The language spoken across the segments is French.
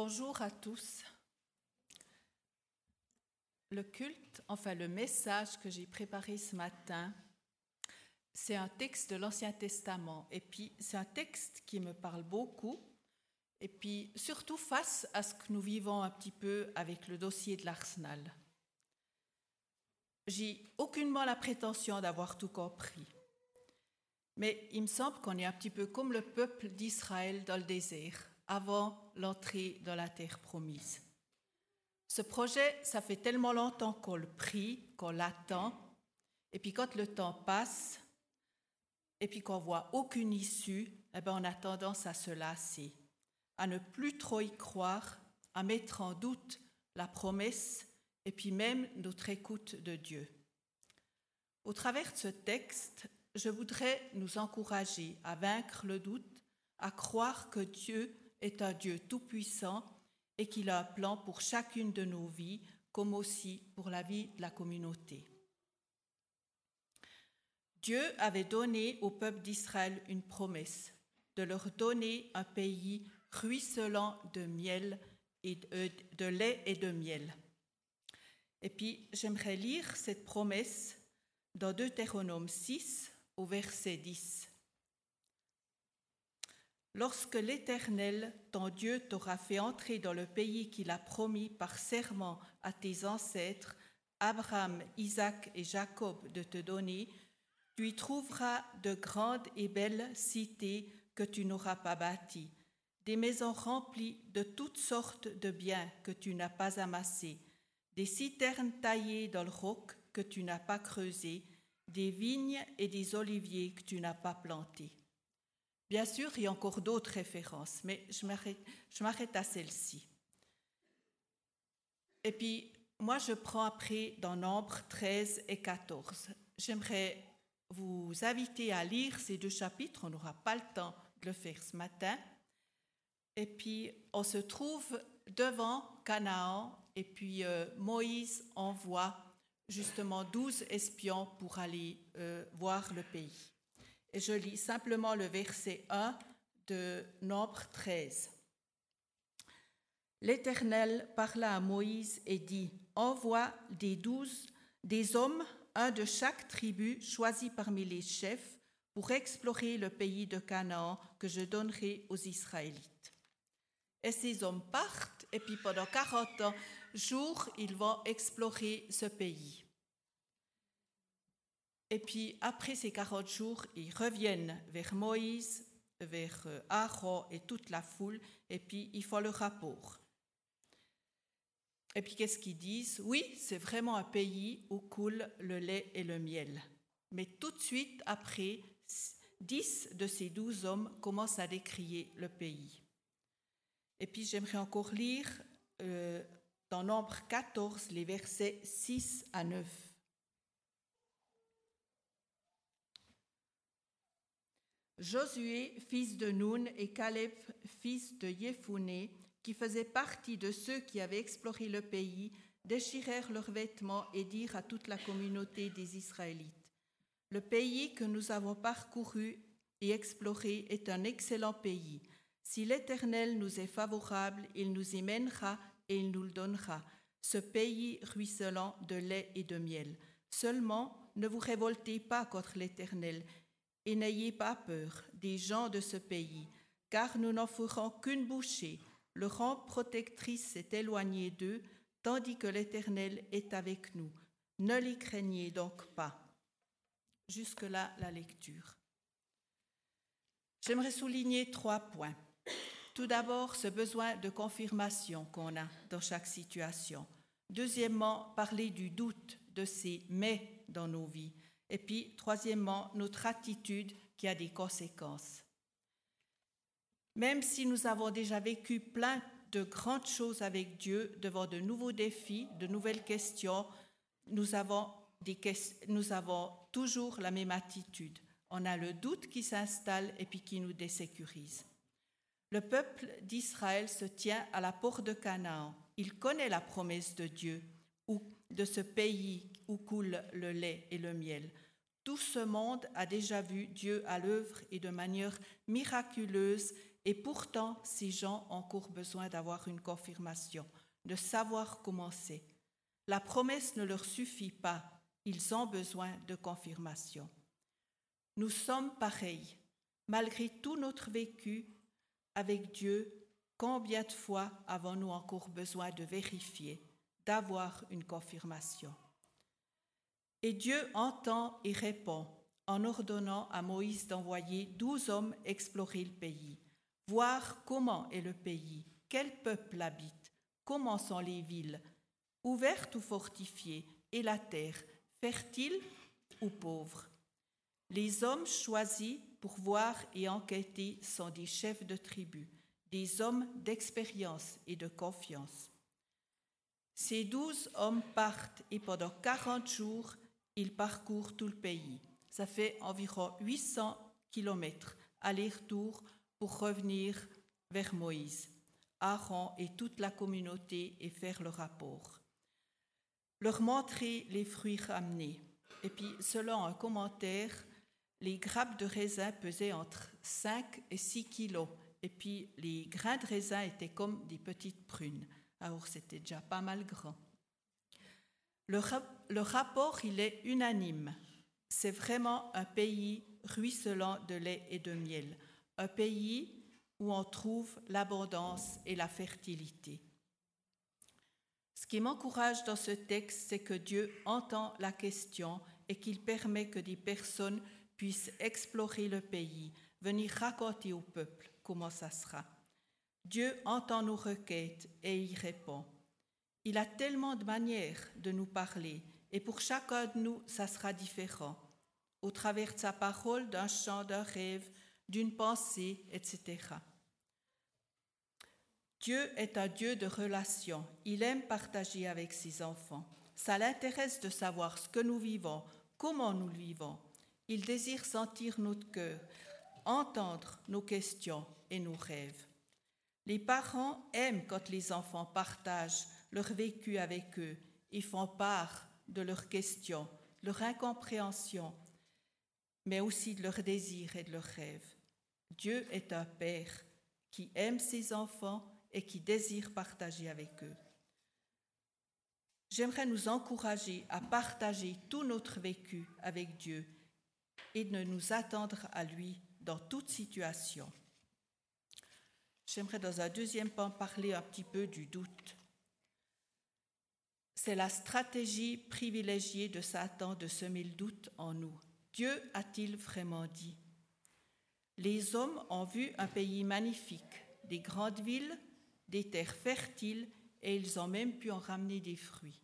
Bonjour à tous. Le culte, enfin le message que j'ai préparé ce matin, c'est un texte de l'Ancien Testament. Et puis c'est un texte qui me parle beaucoup. Et puis surtout face à ce que nous vivons un petit peu avec le dossier de l'Arsenal. J'ai aucunement la prétention d'avoir tout compris. Mais il me semble qu'on est un petit peu comme le peuple d'Israël dans le désert, avant l'entrée dans la terre promise. Ce projet, ça fait tellement longtemps qu'on le prie, qu'on l'attend, et puis quand le temps passe, et puis qu'on voit aucune issue, eh ben on a tendance à se lasser, à ne plus trop y croire, à mettre en doute la promesse et puis même notre écoute de Dieu. Au travers de ce texte, je voudrais nous encourager à vaincre le doute, à croire que Dieu est un Dieu tout-puissant et qu'il a un plan pour chacune de nos vies, comme aussi pour la vie de la communauté. Dieu avait donné au peuple d'Israël une promesse, de leur donner un pays ruisselant de miel et de, lait et de miel. Et puis j'aimerais lire cette promesse dans Deutéronome 6 au verset 10. Lorsque l'Éternel, ton Dieu, t'aura fait entrer dans le pays qu'il a promis par serment à tes ancêtres, Abraham, Isaac et Jacob, de te donner, tu y trouveras de grandes et belles cités que tu n'auras pas bâties, des maisons remplies de toutes sortes de biens que tu n'as pas amassés, des citernes taillées dans le roc que tu n'as pas creusé, des vignes et des oliviers que tu n'as pas plantés. Bien sûr, il y a encore d'autres références, mais je m'arrête à celle-ci. Et puis, moi, je prends après dans Nombre 13 et 14. J'aimerais vous inviter à lire ces deux chapitres. On n'aura pas le temps de le faire ce matin. Et puis, on se trouve devant Canaan, et puis euh, Moïse envoie justement douze espions pour aller euh, voir le pays. Et je lis simplement le verset 1 de Nombre 13. L'Éternel parla à Moïse et dit, Envoie des douze, des hommes, un de chaque tribu, choisi parmi les chefs, pour explorer le pays de Canaan que je donnerai aux Israélites. Et ces hommes partent, et puis pendant 40 jours, ils vont explorer ce pays. Et puis après ces 40 jours, ils reviennent vers Moïse, vers euh, Aaron et toute la foule, et puis ils font le rapport. Et puis qu'est-ce qu'ils disent? Oui, c'est vraiment un pays où coule le lait et le miel. Mais tout de suite après, dix de ces douze hommes commencent à décrier le pays. Et puis j'aimerais encore lire euh, dans Nombre 14 les versets 6 à 9. Josué, fils de Nun, et Caleb, fils de Yéphoné, qui faisaient partie de ceux qui avaient exploré le pays, déchirèrent leurs vêtements et dirent à toute la communauté des Israélites, Le pays que nous avons parcouru et exploré est un excellent pays. Si l'Éternel nous est favorable, il nous y mènera et il nous le donnera, ce pays ruisselant de lait et de miel. Seulement, ne vous révoltez pas contre l'Éternel et n'ayez pas peur des gens de ce pays, car nous n'en ferons qu'une bouchée. Le rang protectrice s'est éloigné d'eux, tandis que l'Éternel est avec nous. Ne les craignez donc pas. Jusque-là, la lecture. J'aimerais souligner trois points. Tout d'abord, ce besoin de confirmation qu'on a dans chaque situation. Deuxièmement, parler du doute de ces mais dans nos vies. Et puis, troisièmement, notre attitude qui a des conséquences. Même si nous avons déjà vécu plein de grandes choses avec Dieu, devant de nouveaux défis, de nouvelles questions, nous avons, toujours la même attitude. On a le doute qui s'installe et puis qui nous désécurise. Le peuple d'Israël se tient à la porte de Canaan. Il connaît la promesse de Dieu ou de ce pays où coule le lait et le miel. Tout ce monde a déjà vu Dieu à l'œuvre et de manière miraculeuse Et pourtant, ces gens ont encore besoin d'avoir une confirmation, de savoir comment c'est. La promesse ne leur suffit pas, ils ont besoin de confirmation. Nous sommes pareils. Malgré tout notre vécu avec Dieu, combien de fois avons-nous encore besoin de vérifier, d'avoir une confirmation? Et Dieu entend et répond en ordonnant à Moïse d'envoyer douze hommes explorer le pays, voir comment est le pays, quel peuple habite, comment sont les villes, ouvertes ou fortifiées, et la terre, fertile ou pauvre. Les hommes choisis pour voir et enquêter sont des chefs de tribu, des hommes d'expérience et de confiance. Ces douze hommes partent et pendant quarante jours, ils parcourent tout le pays. Ça fait environ 800 kilomètres aller-retour pour revenir vers Moïse, Aaron et toute la communauté et faire le rapport. Leur montrer les fruits ramenés. Et puis, selon un commentaire, les grappes de raisin pesaient entre 5 et 6 kilos. Et puis, les grains de raisin étaient comme des petites prunes. Alors, c'était déjà pas mal grand. Le, rapport, il est unanime. C'est vraiment un pays ruisselant de lait et de miel. Un pays où on trouve l'abondance et la fertilité. Ce qui m'encourage dans ce texte, c'est que Dieu entend la question et qu'il permet que des personnes puissent explorer le pays, venir raconter au peuple comment ça sera. Dieu entend nos requêtes et y répond. Il a tellement de manières de nous parler et pour chacun de nous, ça sera différent, au travers de sa parole, d'un chant, d'un rêve, d'une pensée, etc. Dieu est un Dieu de relation. Il aime partager avec ses enfants. Ça l'intéresse de savoir ce que nous vivons, comment nous vivons. Il désire sentir notre cœur, entendre nos questions et nos rêves. Les parents aiment quand les enfants partagent leur vécu avec eux et font part de leurs questions, leur incompréhension, mais aussi de leurs désirs et de leurs rêves. Dieu est un Père qui aime ses enfants et qui désire partager avec eux. J'aimerais nous encourager à partager tout notre vécu avec Dieu et de nous attendre à lui dans toute situation. J'aimerais dans un deuxième point parler un petit peu du doute. C'est la stratégie privilégiée de Satan de semer le doute en nous. Dieu a-t-il vraiment dit? Les hommes ont vu un pays magnifique, des grandes villes, des terres fertiles, et ils ont même pu en ramener des fruits.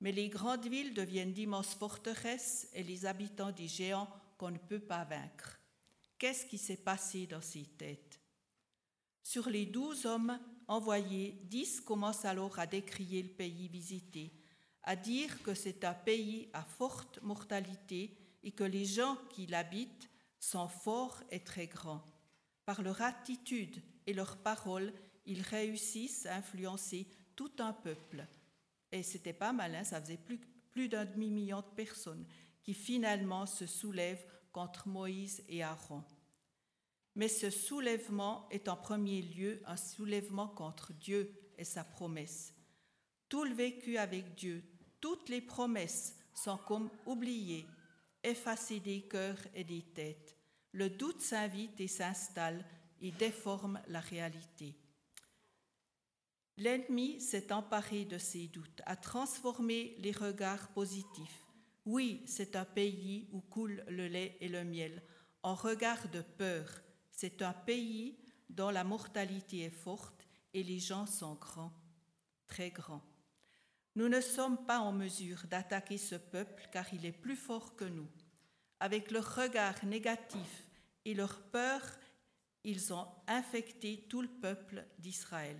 Mais les grandes villes deviennent d'immenses forteresses et les habitants des géants qu'on ne peut pas vaincre. Qu'est-ce qui s'est passé dans ces têtes? Sur les douze hommes envoyés, dix commencent alors à décrier le pays visité, à dire que c'est un pays à forte mortalité et que les gens qui l'habitent sont forts et très grands. Par leur attitude et leurs paroles, ils réussissent à influencer tout un peuple. Et c'était pas malin, ça faisait plus, plus d'un demi-million de personnes qui finalement se soulèvent contre Moïse et Aaron. Mais ce soulèvement est en premier lieu un soulèvement contre Dieu et sa promesse. Tout le vécu avec Dieu, toutes les promesses sont comme oubliées, effacées des cœurs et des têtes. Le doute s'invite et s'installe et déforme la réalité. L'ennemi s'est emparé de ces doutes, a transformé les regards positifs. Oui, c'est un pays où coule le lait et le miel. En regard de peur, c'est un pays dont la mortalité est forte et les gens sont grands, très grands. Nous ne sommes pas en mesure d'attaquer ce peuple car il est plus fort que nous. Avec leur regard négatif et leur peur, ils ont infecté tout le peuple d'Israël.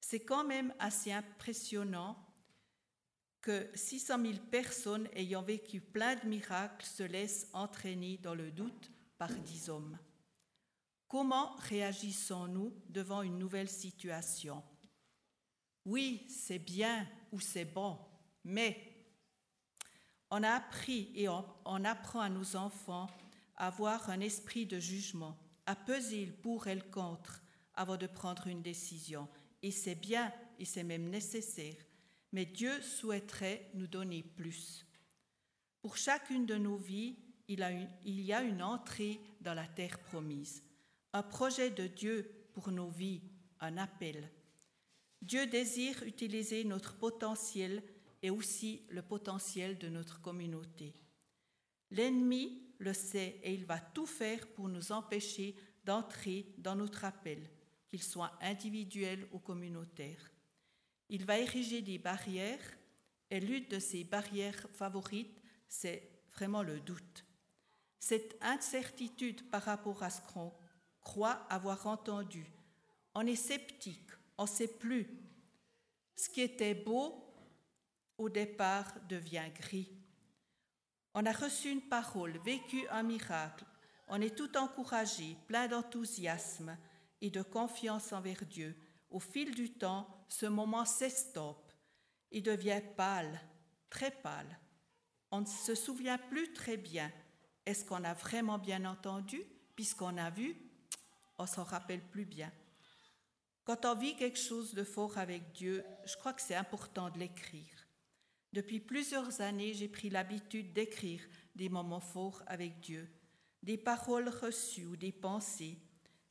C'est quand même assez impressionnant que 600 000 personnes ayant vécu plein de miracles se laissent entraîner dans le doute par dix hommes. Comment réagissons-nous devant une nouvelle situation? Oui, c'est bien ou c'est bon, mais on a appris et on, apprend à nos enfants à avoir un esprit de jugement, à peser le pour et le contre avant de prendre une décision. Et c'est bien, et c'est même nécessaire. Mais Dieu souhaiterait nous donner plus. Pour chacune de nos vies, il y a une entrée dans la terre promise, un projet de Dieu pour nos vies, un appel. Dieu désire utiliser notre potentiel et aussi le potentiel de notre communauté. L'ennemi le sait et il va tout faire pour nous empêcher d'entrer dans notre appel, qu'il soit individuel ou communautaire. Il va ériger des barrières et l'une de ces barrières favorites, c'est vraiment le doute. Cette incertitude par rapport à ce qu'on croit avoir entendu. On est sceptique, on ne sait plus. Ce qui était beau au départ devient gris. On a reçu une parole, vécu un miracle. On est tout encouragé, plein d'enthousiasme et de confiance envers Dieu. Au fil du temps, ce moment s'estompe. Il devient pâle, très pâle. On ne se souvient plus très bien. Est-ce qu'on a vraiment bien entendu Puisqu'on a vu, on s'en rappelle plus bien. Quand on vit quelque chose de fort avec Dieu, je crois que c'est important de l'écrire. Depuis plusieurs années, j'ai pris l'habitude d'écrire des moments forts avec Dieu, des paroles reçues ou des pensées,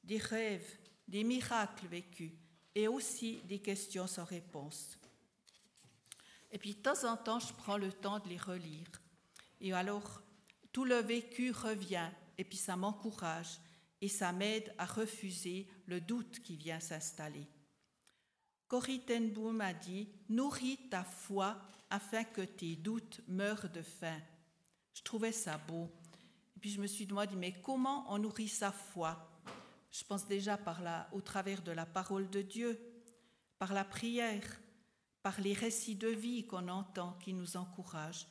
des rêves, des miracles vécus et aussi des questions sans réponse. Et puis de temps en temps, je prends le temps de les relire. Et alors, tout le vécu revient et puis ça m'encourage et ça m'aide à refuser le doute qui vient s'installer. Corrie ten Boom a dit Nourris ta foi afin que tes doutes meurent de faim. Je trouvais ça beau. Et puis je me suis demandé Mais comment on nourrit sa foi? Je pense déjà par au travers de la parole de Dieu, par la prière, par les récits de vie qu'on entend qui nous encouragent,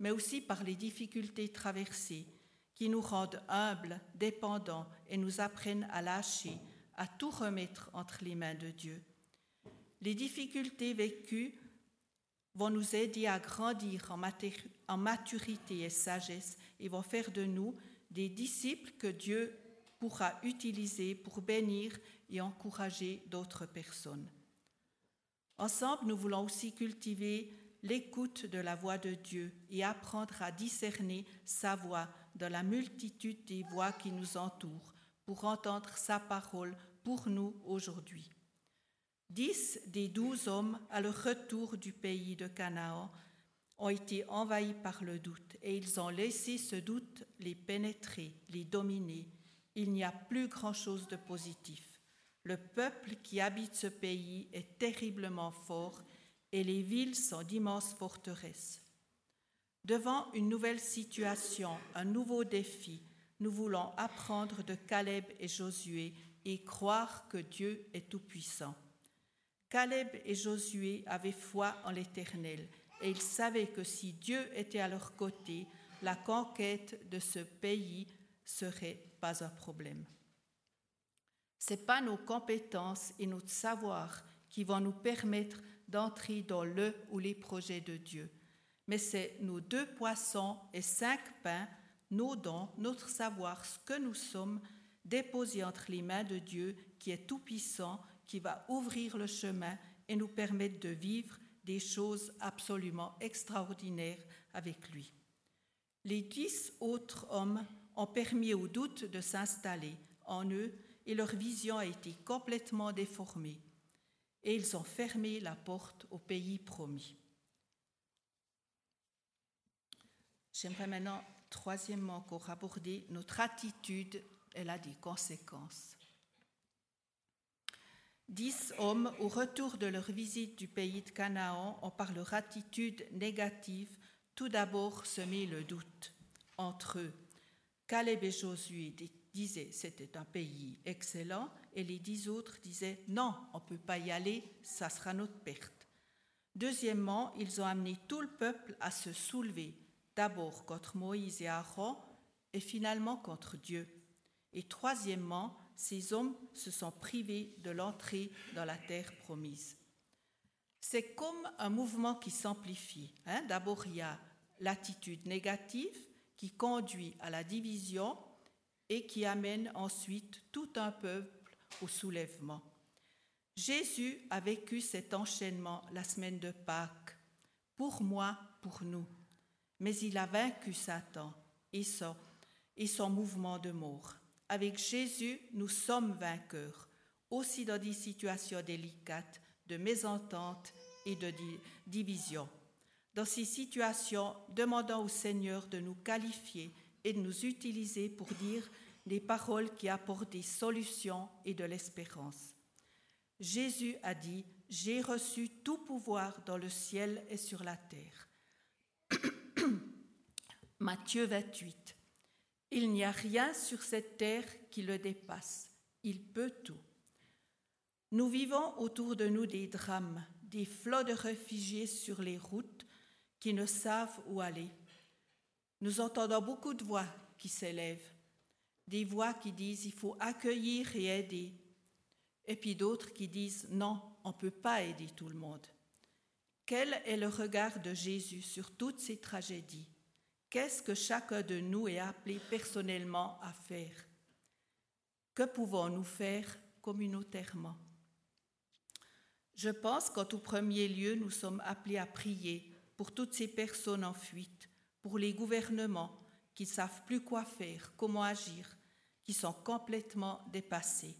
mais aussi par les difficultés traversées qui nous rendent humbles, dépendants et nous apprennent à lâcher, à tout remettre entre les mains de Dieu. Les difficultés vécues vont nous aider à grandir en, maturité et sagesse et vont faire de nous des disciples que Dieu pourra utiliser pour bénir et encourager d'autres personnes. Ensemble, nous voulons aussi cultiver l'écoute de la voix de Dieu et apprendre à discerner sa voix dans la multitude des voix qui nous entourent pour entendre sa parole pour nous aujourd'hui. Dix des douze hommes, à leur retour du pays de Canaan, ont été envahis par le doute et ils ont laissé ce doute les pénétrer, les dominer. Il n'y a plus grand-chose de positif. Le peuple qui habite ce pays est terriblement fort et les villes sont d'immenses forteresses. Devant une nouvelle situation, un nouveau défi, nous voulons apprendre de Caleb et Josué et croire que Dieu est tout-puissant. Caleb et Josué avaient foi en l'Éternel et ils savaient que si Dieu était à leur côté, la conquête de ce pays serait pas un problème. Ce pas nos compétences et notre savoir qui vont nous permettre d'entrer dans le ou les projets de Dieu. Mais c'est nos deux poissons et cinq pains, nos dons, notre savoir, ce que nous sommes, déposés entre les mains de Dieu qui est tout-puissant, qui va ouvrir le chemin et nous permettre de vivre des choses absolument extraordinaires avec lui. Les dix autres hommes ont permis au doute de s'installer en eux et leur vision a été complètement déformée et ils ont fermé la porte au pays promis. J'aimerais maintenant, troisièmement, encore aborder notre attitude, elle a des conséquences. Dix hommes, au retour de leur visite du pays de Canaan, ont par leur attitude négative tout d'abord semé le doute entre eux. Caleb et Josué disaient c'était un pays excellent et les dix autres disaient non, on ne peut pas y aller, ça sera notre perte. Deuxièmement, ils ont amené tout le peuple à se soulever, d'abord contre Moïse et Aaron et finalement contre Dieu. Et troisièmement, ces hommes se sont privés de l'entrée dans la terre promise. C'est comme un mouvement qui s'amplifie. Hein. D'abord, il y a l'attitude négative qui conduit à la division et qui amène ensuite tout un peuple au soulèvement. Jésus a vécu cet enchaînement la semaine de Pâques, pour moi, pour nous, mais il a vaincu Satan et son, mouvement de mort. Avec Jésus, nous sommes vainqueurs, aussi dans des situations délicates de mésentente et de division. Dans ces situations, demandons au Seigneur de nous qualifier et de nous utiliser pour dire des paroles qui apportent des solutions et de l'espérance. Jésus a dit, J'ai reçu tout pouvoir dans le ciel et sur la terre. Matthieu 28. Il n'y a rien sur cette terre qui le dépasse. Il peut tout. Nous vivons autour de nous des drames, des flots de réfugiés sur les routes qui ne savent où aller. Nous entendons beaucoup de voix qui s'élèvent, des voix qui disent il faut accueillir et aider, et puis d'autres qui disent non, on ne peut pas aider tout le monde. Quel est le regard de Jésus sur toutes ces tragédies? Qu'est-ce que chacun de nous est appelé personnellement à faire? Que pouvons-nous faire communautairement? Je pense qu'en tout premier lieu, nous sommes appelés à prier pour toutes ces personnes en fuite, pour les gouvernements qui ne savent plus quoi faire, comment agir, qui sont complètement dépassés.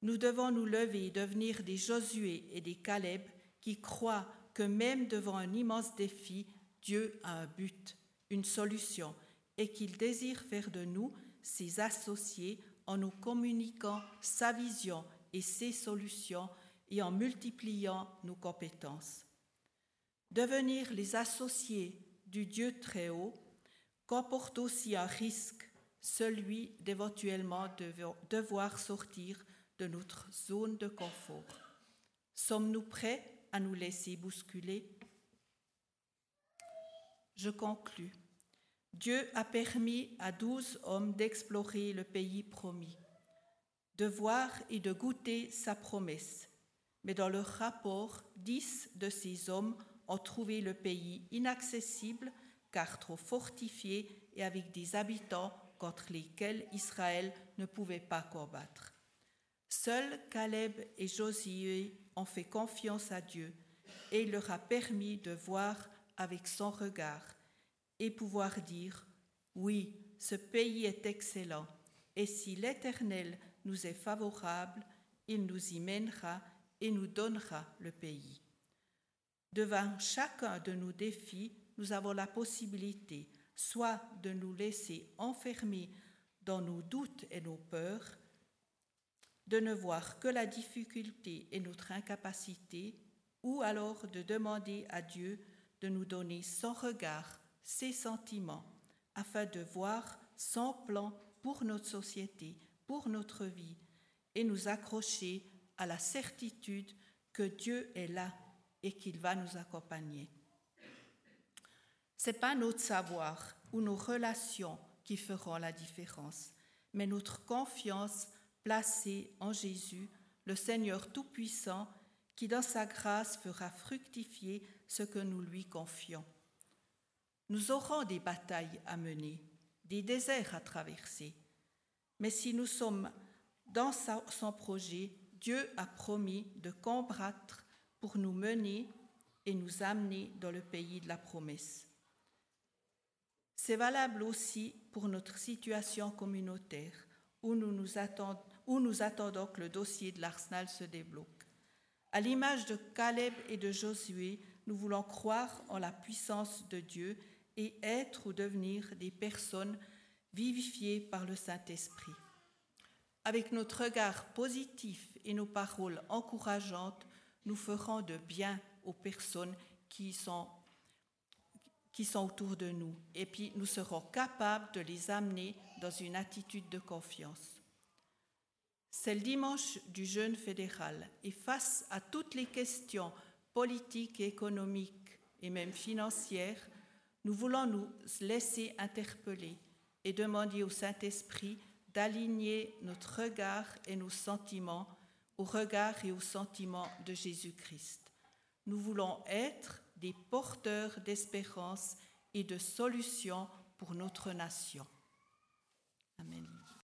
Nous devons nous lever et devenir des Josué et des Caleb qui croient que même devant un immense défi, Dieu a un but, une solution, et qu'il désire faire de nous ses associés en nous communiquant sa vision et ses solutions et en multipliant nos compétences. Devenir les associés du Dieu très haut comporte aussi un risque, celui d'éventuellement devoir sortir de notre zone de confort. Sommes-nous prêts à nous laisser bousculer? Je conclus. Dieu a permis à douze hommes d'explorer le pays promis, de voir et de goûter sa promesse. Mais dans leur rapport, dix de ces hommes ont trouvé le pays inaccessible car trop fortifié et avec des habitants contre lesquels Israël ne pouvait pas combattre. Seuls Caleb et Josué ont fait confiance à Dieu et il leur a permis de voir avec son regard et pouvoir dire, oui, ce pays est excellent et si l'Éternel nous est favorable, il nous y mènera et nous donnera le pays. Devant chacun de nos défis, nous avons la possibilité soit de nous laisser enfermer dans nos doutes et nos peurs, de ne voir que la difficulté et notre incapacité, ou alors de demander à Dieu de nous donner son regard, ses sentiments, afin de voir son plan pour notre société, pour notre vie, et nous accrocher à la certitude que Dieu est là et qu'il va nous accompagner. Ce n'est pas notre savoir ou nos relations qui feront la différence, mais notre confiance placée en Jésus, le Seigneur Tout-Puissant, qui dans sa grâce fera fructifier ce que nous lui confions. Nous aurons des batailles à mener, des déserts à traverser, mais si nous sommes dans son projet, Dieu a promis de combattre pour nous mener et nous amener dans le pays de la promesse. C'est valable aussi pour notre situation communautaire, où nous, nous attendons, où nous attendons que le dossier de l'arsenal se débloque. À l'image de Caleb et de Josué, nous voulons croire en la puissance de Dieu et être ou devenir des personnes vivifiées par le Saint-Esprit. Avec notre regard positif et nos paroles encourageantes, nous ferons de bien aux personnes qui sont, qui sont autour de nous. Et puis nous serons capables de les amener dans une attitude de confiance. C'est le dimanche du jeûne fédéral et face à toutes les questions politiques, économiques et même financières, nous voulons nous laisser interpeller et demander au Saint-Esprit d'aligner notre regard et nos sentiments au regard et au sentiment de Jésus-Christ. Nous voulons être des porteurs d'espérance et de solutions pour notre nation. Amen.